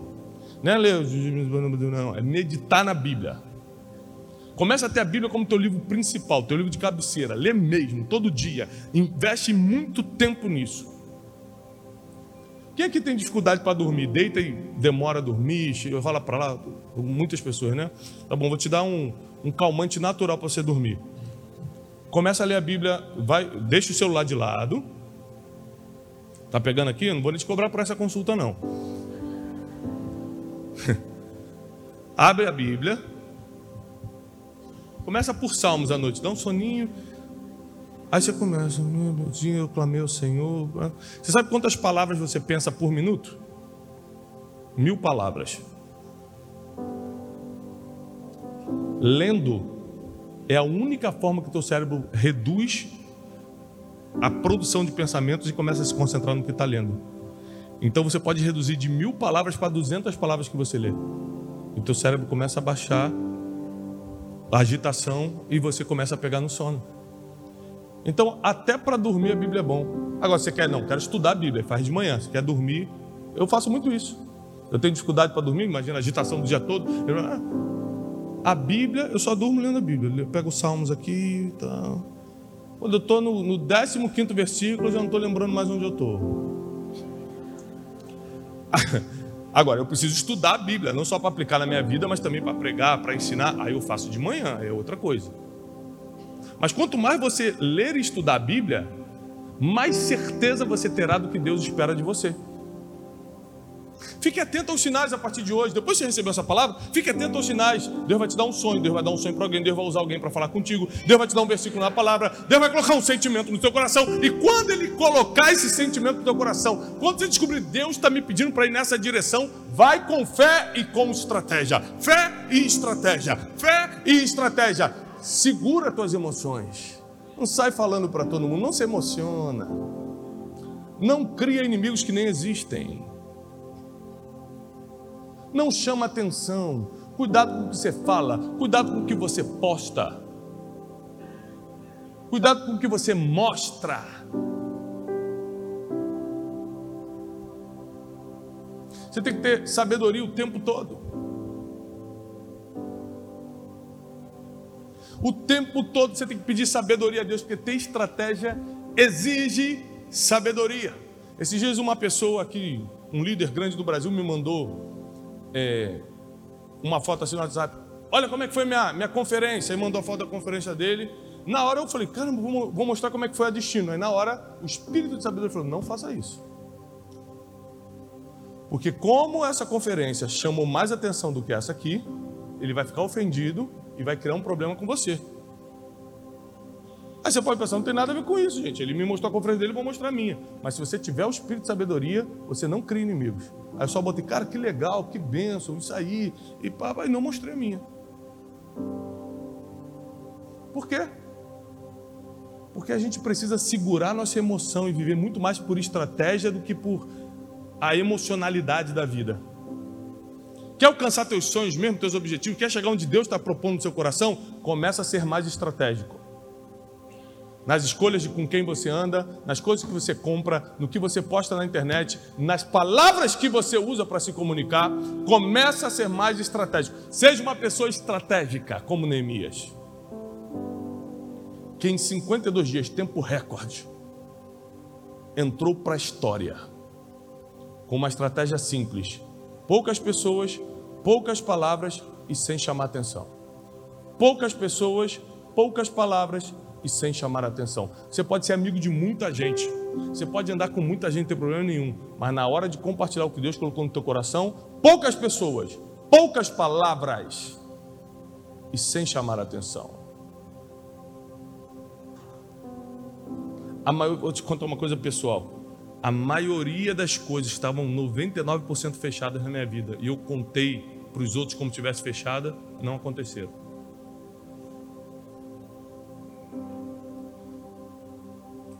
Não é ler, não, é meditar na Bíblia. Começa a ter a Bíblia como teu livro principal, teu livro de cabeceira. Lê mesmo, todo dia. Investe muito tempo nisso. Quem aqui tem dificuldade para dormir? Deita e demora a dormir, rola para lá. Muitas pessoas, né? Tá bom, vou te dar um, um calmante natural para você dormir. Começa a ler a Bíblia, vai, deixa o celular de lado. Tá pegando aqui? Eu não vou nem te cobrar por essa consulta, não. Abre a Bíblia. Começa por Salmos à noite, dá um soninho. Aí você começa, meu Deus, eu clamei ao Senhor. Você sabe quantas palavras você pensa por minuto? Mil palavras. Lendo é a única forma que o teu cérebro reduz a produção de pensamentos e começa a se concentrar no que está lendo. Então você pode reduzir de mil palavras para duzentas palavras que você lê. E o teu cérebro começa a baixar agitação e você começa a pegar no sono. Então, até para dormir a Bíblia é bom. Agora, você quer, não, quero estudar a Bíblia, faz de manhã. Você quer dormir, eu faço muito isso. Eu tenho dificuldade para dormir, imagina a agitação do dia todo. Eu, ah, a Bíblia, eu só durmo lendo a Bíblia. Eu pego os salmos aqui e tal. Quando eu estou no, no 15 versículo, eu já não estou lembrando mais onde eu estou. Agora, eu preciso estudar a Bíblia, não só para aplicar na minha vida, mas também para pregar, para ensinar. Aí eu faço de manhã, é outra coisa. Mas quanto mais você ler e estudar a Bíblia, mais certeza você terá do que Deus espera de você. Fique atento aos sinais a partir de hoje. Depois que você recebeu essa palavra, fique atento aos sinais. Deus vai te dar um sonho, Deus vai dar um sonho para alguém, Deus vai usar alguém para falar contigo, Deus vai te dar um versículo na palavra, Deus vai colocar um sentimento no teu coração. E quando Ele colocar esse sentimento no teu coração, quando você descobrir Deus está me pedindo para ir nessa direção, vai com fé e com estratégia. Fé e estratégia. Fé e estratégia segura tuas emoções. Não sai falando para todo mundo, não se emociona. Não cria inimigos que nem existem. Não chama atenção. Cuidado com o que você fala, cuidado com o que você posta. Cuidado com o que você mostra. Você tem que ter sabedoria o tempo todo. O tempo todo você tem que pedir sabedoria a Deus, porque ter estratégia exige sabedoria. Esses dias uma pessoa aqui, um líder grande do Brasil, me mandou é, uma foto assim no WhatsApp. Olha como é que foi minha, minha conferência. E mandou a foto da conferência dele. Na hora eu falei, caramba, vou, vou mostrar como é que foi a destino. Aí na hora, o espírito de sabedoria falou, não faça isso. Porque como essa conferência chamou mais atenção do que essa aqui, ele vai ficar ofendido e vai criar um problema com você. Aí você pode pensar, não tem nada a ver com isso, gente. Ele me mostrou a conferência dele, eu vou mostrar a minha. Mas se você tiver o espírito de sabedoria, você não cria inimigos. Aí eu só botei, cara, que legal, que benção, isso aí. E e não mostrei a minha. Por quê? Porque a gente precisa segurar nossa emoção e viver muito mais por estratégia do que por a emocionalidade da vida. Quer alcançar teus sonhos mesmo, teus objetivos? Quer chegar onde Deus está propondo no seu coração? Começa a ser mais estratégico. Nas escolhas de com quem você anda, nas coisas que você compra, no que você posta na internet, nas palavras que você usa para se comunicar, começa a ser mais estratégico. Seja uma pessoa estratégica, como Neemias. Que em 52 dias, tempo recorde, entrou para a história com uma estratégia simples. Poucas pessoas, poucas palavras e sem chamar atenção. Poucas pessoas, poucas palavras e sem chamar atenção. Você pode ser amigo de muita gente, você pode andar com muita gente, não tem problema nenhum, mas na hora de compartilhar o que Deus colocou no teu coração, poucas pessoas, poucas palavras e sem chamar atenção. A maior, vou te contar uma coisa pessoal. A maioria das coisas estavam 99% fechadas na minha vida e eu contei para os outros como tivesse fechada, não aconteceram.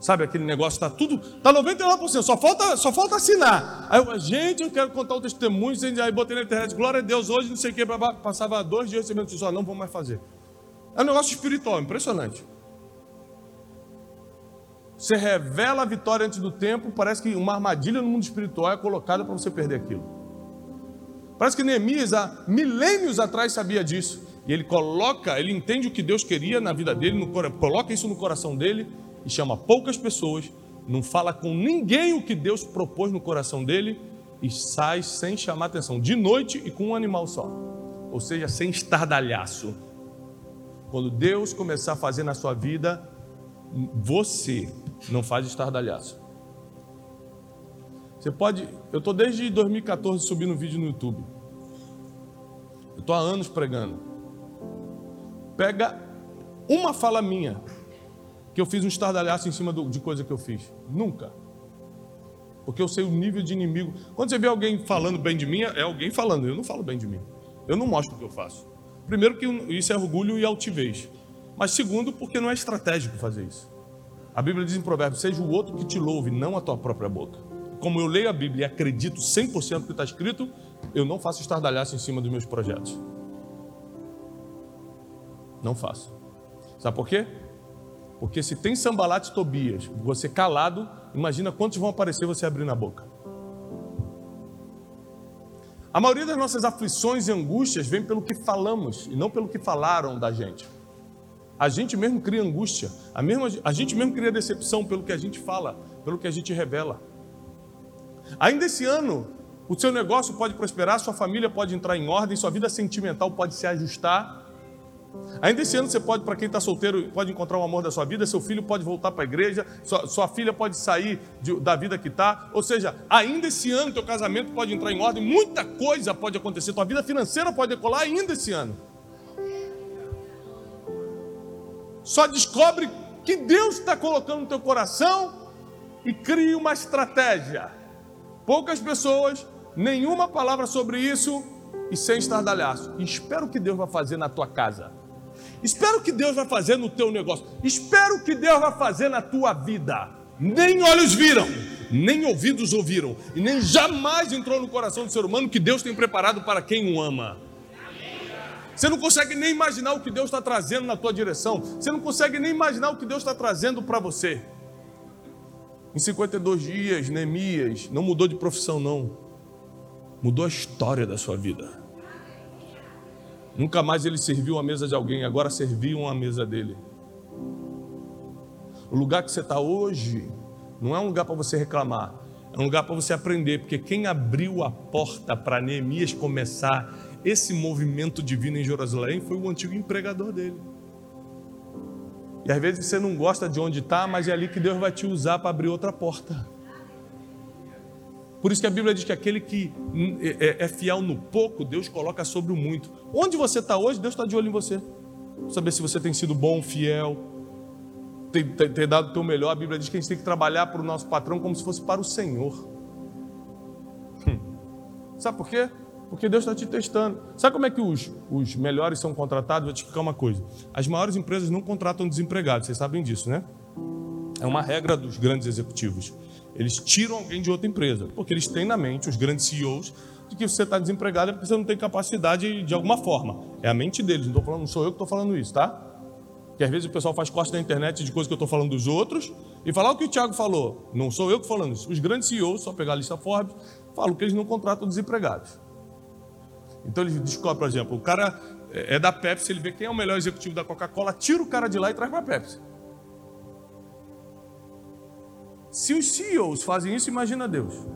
Sabe aquele negócio está tudo, está 99%, só falta, só falta assinar. Aí eu, gente, eu quero contar o testemunho, aí botei na internet, glória a Deus, hoje não sei o que, passava dois dias recebendo só não vou mais fazer. É um negócio espiritual, impressionante. Você revela a vitória antes do tempo, parece que uma armadilha no mundo espiritual é colocada para você perder aquilo. Parece que Neemias, há milênios atrás, sabia disso. E ele coloca, ele entende o que Deus queria na vida dele, no, coloca isso no coração dele e chama poucas pessoas, não fala com ninguém o que Deus propôs no coração dele e sai sem chamar atenção, de noite e com um animal só. Ou seja, sem estardalhaço. Quando Deus começar a fazer na sua vida, você não faz estardalhaço. Você pode. Eu estou desde 2014 subindo vídeo no YouTube. Eu estou há anos pregando. Pega uma fala minha que eu fiz um estardalhaço em cima do, de coisa que eu fiz. Nunca. Porque eu sei o nível de inimigo. Quando você vê alguém falando bem de mim, é alguém falando. Eu não falo bem de mim. Eu não mostro o que eu faço. Primeiro, que isso é orgulho e altivez. Mas segundo, porque não é estratégico fazer isso. A Bíblia diz em Provérbios: seja o outro que te louve, não a tua própria boca. Como eu leio a Bíblia e acredito 100% que está escrito, eu não faço estardalhaço em cima dos meus projetos. Não faço. Sabe por quê? Porque se tem sambalate Tobias, você calado, imagina quantos vão aparecer você abrindo a boca. A maioria das nossas aflições e angústias vem pelo que falamos e não pelo que falaram da gente. A gente mesmo cria angústia, a, mesma, a gente mesmo cria decepção pelo que a gente fala, pelo que a gente revela. Ainda esse ano, o seu negócio pode prosperar, sua família pode entrar em ordem, sua vida sentimental pode se ajustar, Ainda esse ano você pode, para quem está solteiro, pode encontrar o amor da sua vida, seu filho pode voltar para a igreja, sua, sua, filha pode sair de, da vida que está. Ou seja, ainda esse ano teu casamento pode entrar em ordem, muita coisa pode acontecer, tua vida financeira pode decolar ainda esse ano. Só descobre que Deus está colocando no teu coração e crie uma estratégia. Poucas pessoas, nenhuma palavra sobre isso e sem estardalhaço. E espero que Deus vai fazer na tua casa. Espero que Deus vai fazer no teu negócio. Espero que Deus vai fazer na tua vida. Nem olhos viram, nem ouvidos ouviram, e nem jamais entrou no coração do ser humano que Deus tem preparado para quem o ama. Você não consegue nem imaginar o que Deus está trazendo na tua direção. Você não consegue nem imaginar o que Deus está trazendo para você. Em 52 dias, Neemias não mudou de profissão, não. Mudou a história da sua vida. Nunca mais ele serviu a mesa de alguém, agora serviam a mesa dele. O lugar que você está hoje não é um lugar para você reclamar, é um lugar para você aprender, porque quem abriu a porta para Neemias começar esse movimento divino em Jerusalém foi o antigo empregador dele. E às vezes você não gosta de onde está, mas é ali que Deus vai te usar para abrir outra porta. Por isso que a Bíblia diz que aquele que é, é, é fiel no pouco, Deus coloca sobre o muito. Onde você está hoje, Deus está de olho em você. Saber se você tem sido bom, fiel, ter dado o teu melhor. A Bíblia diz que a gente tem que trabalhar para o nosso patrão como se fosse para o Senhor. Hum. Sabe por quê? Porque Deus está te testando. Sabe como é que os, os melhores são contratados? Vou te explicar uma coisa. As maiores empresas não contratam desempregados, vocês sabem disso, né? É uma regra dos grandes executivos. Eles tiram alguém de outra empresa, porque eles têm na mente, os grandes CEOs, de que você está desempregado é porque você não tem capacidade de alguma forma. É a mente deles, não, falando, não sou eu que estou falando isso, tá? Que às vezes o pessoal faz corte na internet de coisas que eu estou falando dos outros e falar o que o Tiago falou. Não sou eu que falando isso. Os grandes CEOs, só pegar a lista Forbes, falam que eles não contratam desempregados. Então eles descobrem, por exemplo, o cara é da Pepsi, ele vê quem é o melhor executivo da Coca-Cola, tira o cara de lá e traz para a Pepsi. Se os CEOs fazem isso, imagina Deus.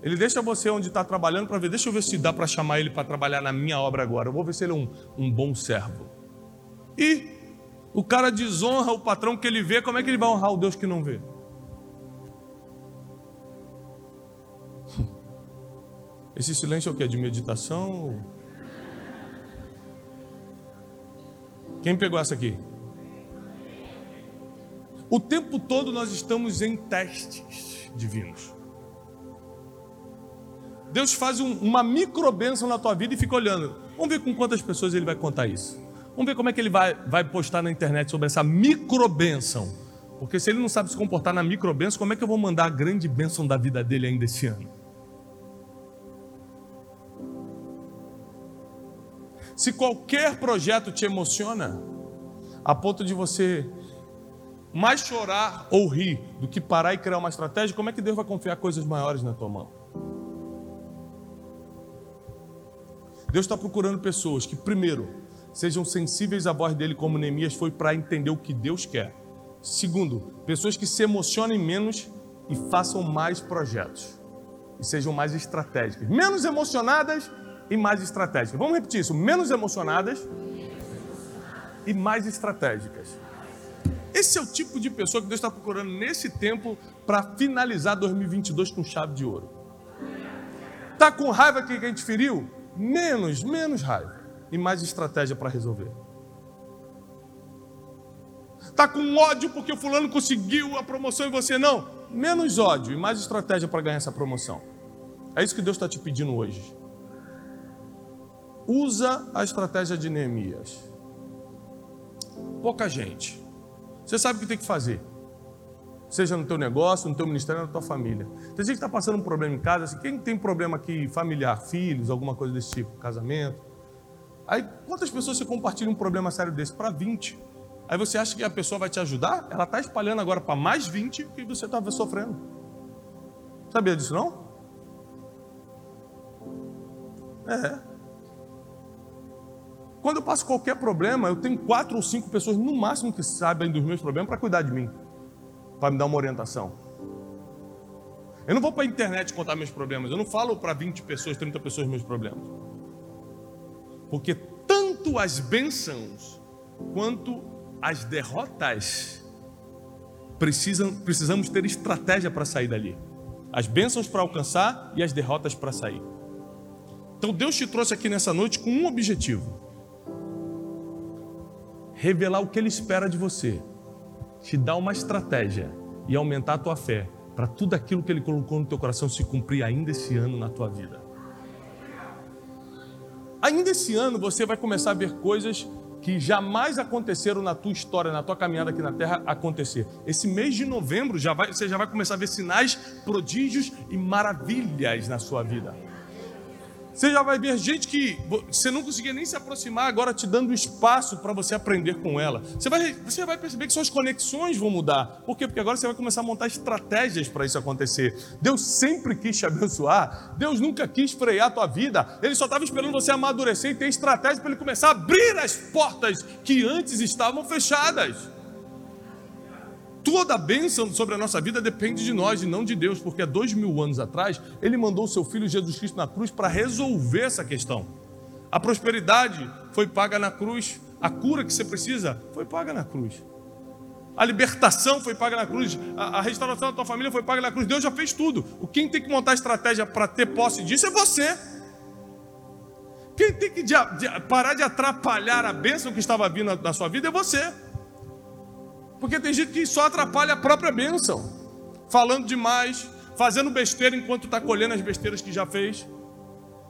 Ele deixa você onde está trabalhando para ver, deixa eu ver se dá para chamar ele para trabalhar na minha obra agora. Eu vou ver se ele é um, um bom servo. E o cara desonra o patrão que ele vê, como é que ele vai honrar o Deus que não vê? Esse silêncio é o que? De meditação? Quem pegou essa aqui? O tempo todo nós estamos em testes divinos. Deus faz um, uma microbenção na tua vida e fica olhando. Vamos ver com quantas pessoas ele vai contar isso. Vamos ver como é que ele vai, vai postar na internet sobre essa microbenção. Porque se ele não sabe se comportar na microbenção, como é que eu vou mandar a grande bênção da vida dele ainda esse ano? Se qualquer projeto te emociona, a ponto de você mais chorar ou rir do que parar e criar uma estratégia, como é que Deus vai confiar coisas maiores na tua mão? Deus está procurando pessoas que, primeiro, sejam sensíveis à voz dele, como Neemias foi para entender o que Deus quer. Segundo, pessoas que se emocionem menos e façam mais projetos e sejam mais estratégicas. Menos emocionadas e mais estratégicas. Vamos repetir isso: menos emocionadas e mais estratégicas. Esse é o tipo de pessoa que Deus está procurando nesse tempo para finalizar 2022 com chave de ouro. Está com raiva que a gente feriu? menos, menos raiva e mais estratégia para resolver. Está com ódio porque o fulano conseguiu a promoção e você não? Menos ódio e mais estratégia para ganhar essa promoção. É isso que Deus está te pedindo hoje. Usa a estratégia de Neemias. Pouca gente. Você sabe o que tem que fazer seja no teu negócio, no teu ministério, na tua família. Tem gente que está passando um problema em casa, assim, quem tem problema aqui familiar, filhos, alguma coisa desse tipo, casamento. Aí quantas pessoas você compartilha um problema sério desse? Para 20. Aí você acha que a pessoa vai te ajudar? Ela está espalhando agora para mais 20 que você estava sofrendo. Sabia disso não? É. Quando eu passo qualquer problema, eu tenho quatro ou cinco pessoas no máximo que sabem dos meus problemas para cuidar de mim para me dar uma orientação. Eu não vou para a internet contar meus problemas. Eu não falo para 20 pessoas, 30 pessoas meus problemas. Porque tanto as bênçãos quanto as derrotas precisam, precisamos ter estratégia para sair dali. As bênçãos para alcançar e as derrotas para sair. Então Deus te trouxe aqui nessa noite com um objetivo: revelar o que Ele espera de você te dar uma estratégia e aumentar a tua fé para tudo aquilo que Ele colocou no teu coração se cumprir ainda esse ano na tua vida. Ainda esse ano você vai começar a ver coisas que jamais aconteceram na tua história, na tua caminhada aqui na terra acontecer. Esse mês de novembro já vai, você já vai começar a ver sinais, prodígios e maravilhas na sua vida. Você já vai ver gente que você não conseguia nem se aproximar, agora te dando espaço para você aprender com ela. Você vai, você vai perceber que suas conexões vão mudar. Por quê? Porque agora você vai começar a montar estratégias para isso acontecer. Deus sempre quis te abençoar. Deus nunca quis frear a tua vida. Ele só estava esperando você amadurecer e ter estratégia para ele começar a abrir as portas que antes estavam fechadas. Toda a bênção sobre a nossa vida depende de nós e não de Deus, porque há dois mil anos atrás Ele mandou o seu Filho Jesus Cristo na cruz para resolver essa questão. A prosperidade foi paga na cruz, a cura que você precisa foi paga na cruz. A libertação foi paga na cruz, a, a restauração da tua família foi paga na cruz. Deus já fez tudo. O quem tem que montar estratégia para ter posse disso é você. Quem tem que de, de, parar de atrapalhar a bênção que estava vindo na, na sua vida é você. Porque tem gente que só atrapalha a própria bênção, falando demais, fazendo besteira enquanto está colhendo as besteiras que já fez.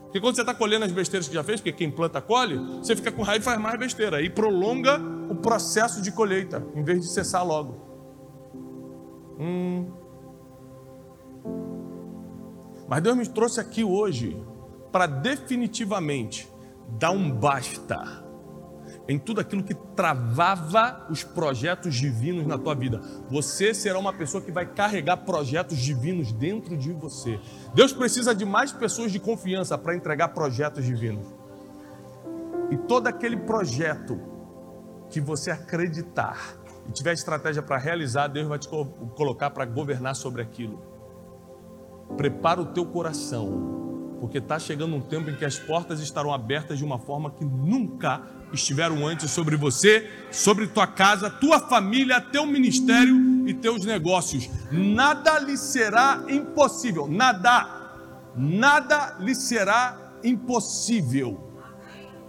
Porque quando você está colhendo as besteiras que já fez, porque quem planta colhe, você fica com raiva e faz mais besteira. E prolonga o processo de colheita, em vez de cessar logo. Hum. Mas Deus me trouxe aqui hoje para definitivamente dar um basta em tudo aquilo que travava os projetos divinos na tua vida. Você será uma pessoa que vai carregar projetos divinos dentro de você. Deus precisa de mais pessoas de confiança para entregar projetos divinos. E todo aquele projeto que você acreditar e tiver estratégia para realizar, Deus vai te colocar para governar sobre aquilo. Prepara o teu coração, porque está chegando um tempo em que as portas estarão abertas de uma forma que nunca estiveram antes sobre você, sobre tua casa, tua família, teu ministério e teus negócios. Nada lhe será impossível, nada, nada lhe será impossível.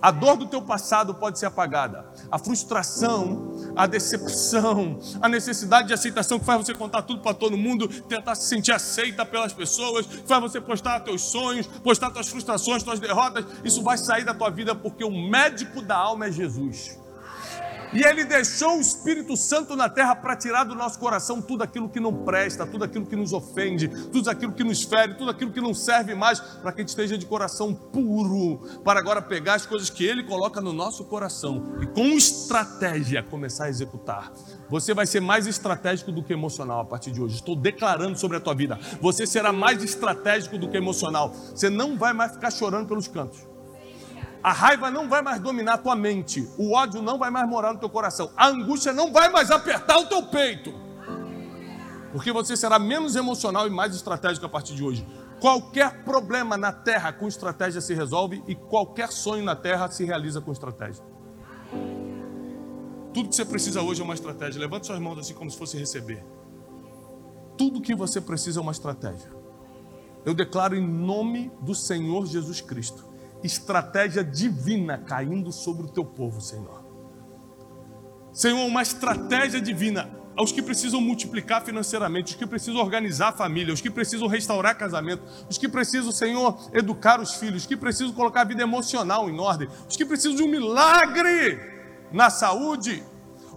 A dor do teu passado pode ser apagada. A frustração, a decepção, a necessidade de aceitação que faz você contar tudo para todo mundo, tentar se sentir aceita pelas pessoas, faz você postar teus sonhos, postar tuas frustrações, tuas derrotas, isso vai sair da tua vida porque o médico da alma é Jesus. E Ele deixou o Espírito Santo na terra para tirar do nosso coração tudo aquilo que não presta, tudo aquilo que nos ofende, tudo aquilo que nos fere, tudo aquilo que não serve mais, para que a gente esteja de coração puro, para agora pegar as coisas que Ele coloca no nosso coração e com estratégia começar a executar. Você vai ser mais estratégico do que emocional a partir de hoje. Estou declarando sobre a tua vida. Você será mais estratégico do que emocional. Você não vai mais ficar chorando pelos cantos. A raiva não vai mais dominar tua mente, o ódio não vai mais morar no teu coração, a angústia não vai mais apertar o teu peito, porque você será menos emocional e mais estratégico a partir de hoje. Qualquer problema na terra com estratégia se resolve e qualquer sonho na terra se realiza com estratégia. Tudo que você precisa hoje é uma estratégia. Levante suas mãos assim como se fosse receber. Tudo que você precisa é uma estratégia. Eu declaro em nome do Senhor Jesus Cristo estratégia divina caindo sobre o teu povo, Senhor. Senhor, uma estratégia divina aos que precisam multiplicar financeiramente, os que precisam organizar a família, os que precisam restaurar casamento, os que precisam, Senhor, educar os filhos, os que precisam colocar a vida emocional em ordem, os que precisam de um milagre na saúde,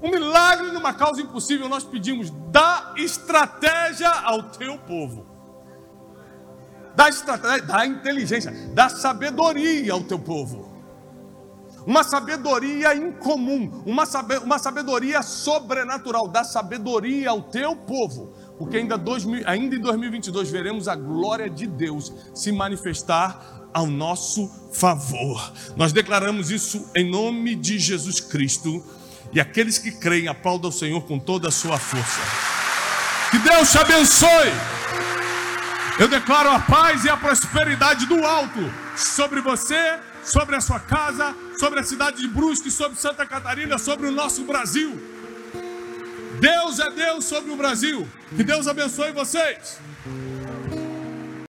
um milagre numa causa impossível, nós pedimos, dá estratégia ao teu povo dá estratégia, dá inteligência, dá sabedoria ao teu povo. Uma sabedoria incomum, uma, uma sabedoria sobrenatural, dá sabedoria ao teu povo, porque ainda, dois, ainda em 2022 veremos a glória de Deus se manifestar ao nosso favor. Nós declaramos isso em nome de Jesus Cristo. E aqueles que creem, aplaudam o Senhor com toda a sua força. Que Deus te abençoe. Eu declaro a paz e a prosperidade do alto sobre você, sobre a sua casa, sobre a cidade de Brusque, sobre Santa Catarina, sobre o nosso Brasil. Deus é Deus sobre o Brasil. Que Deus abençoe vocês.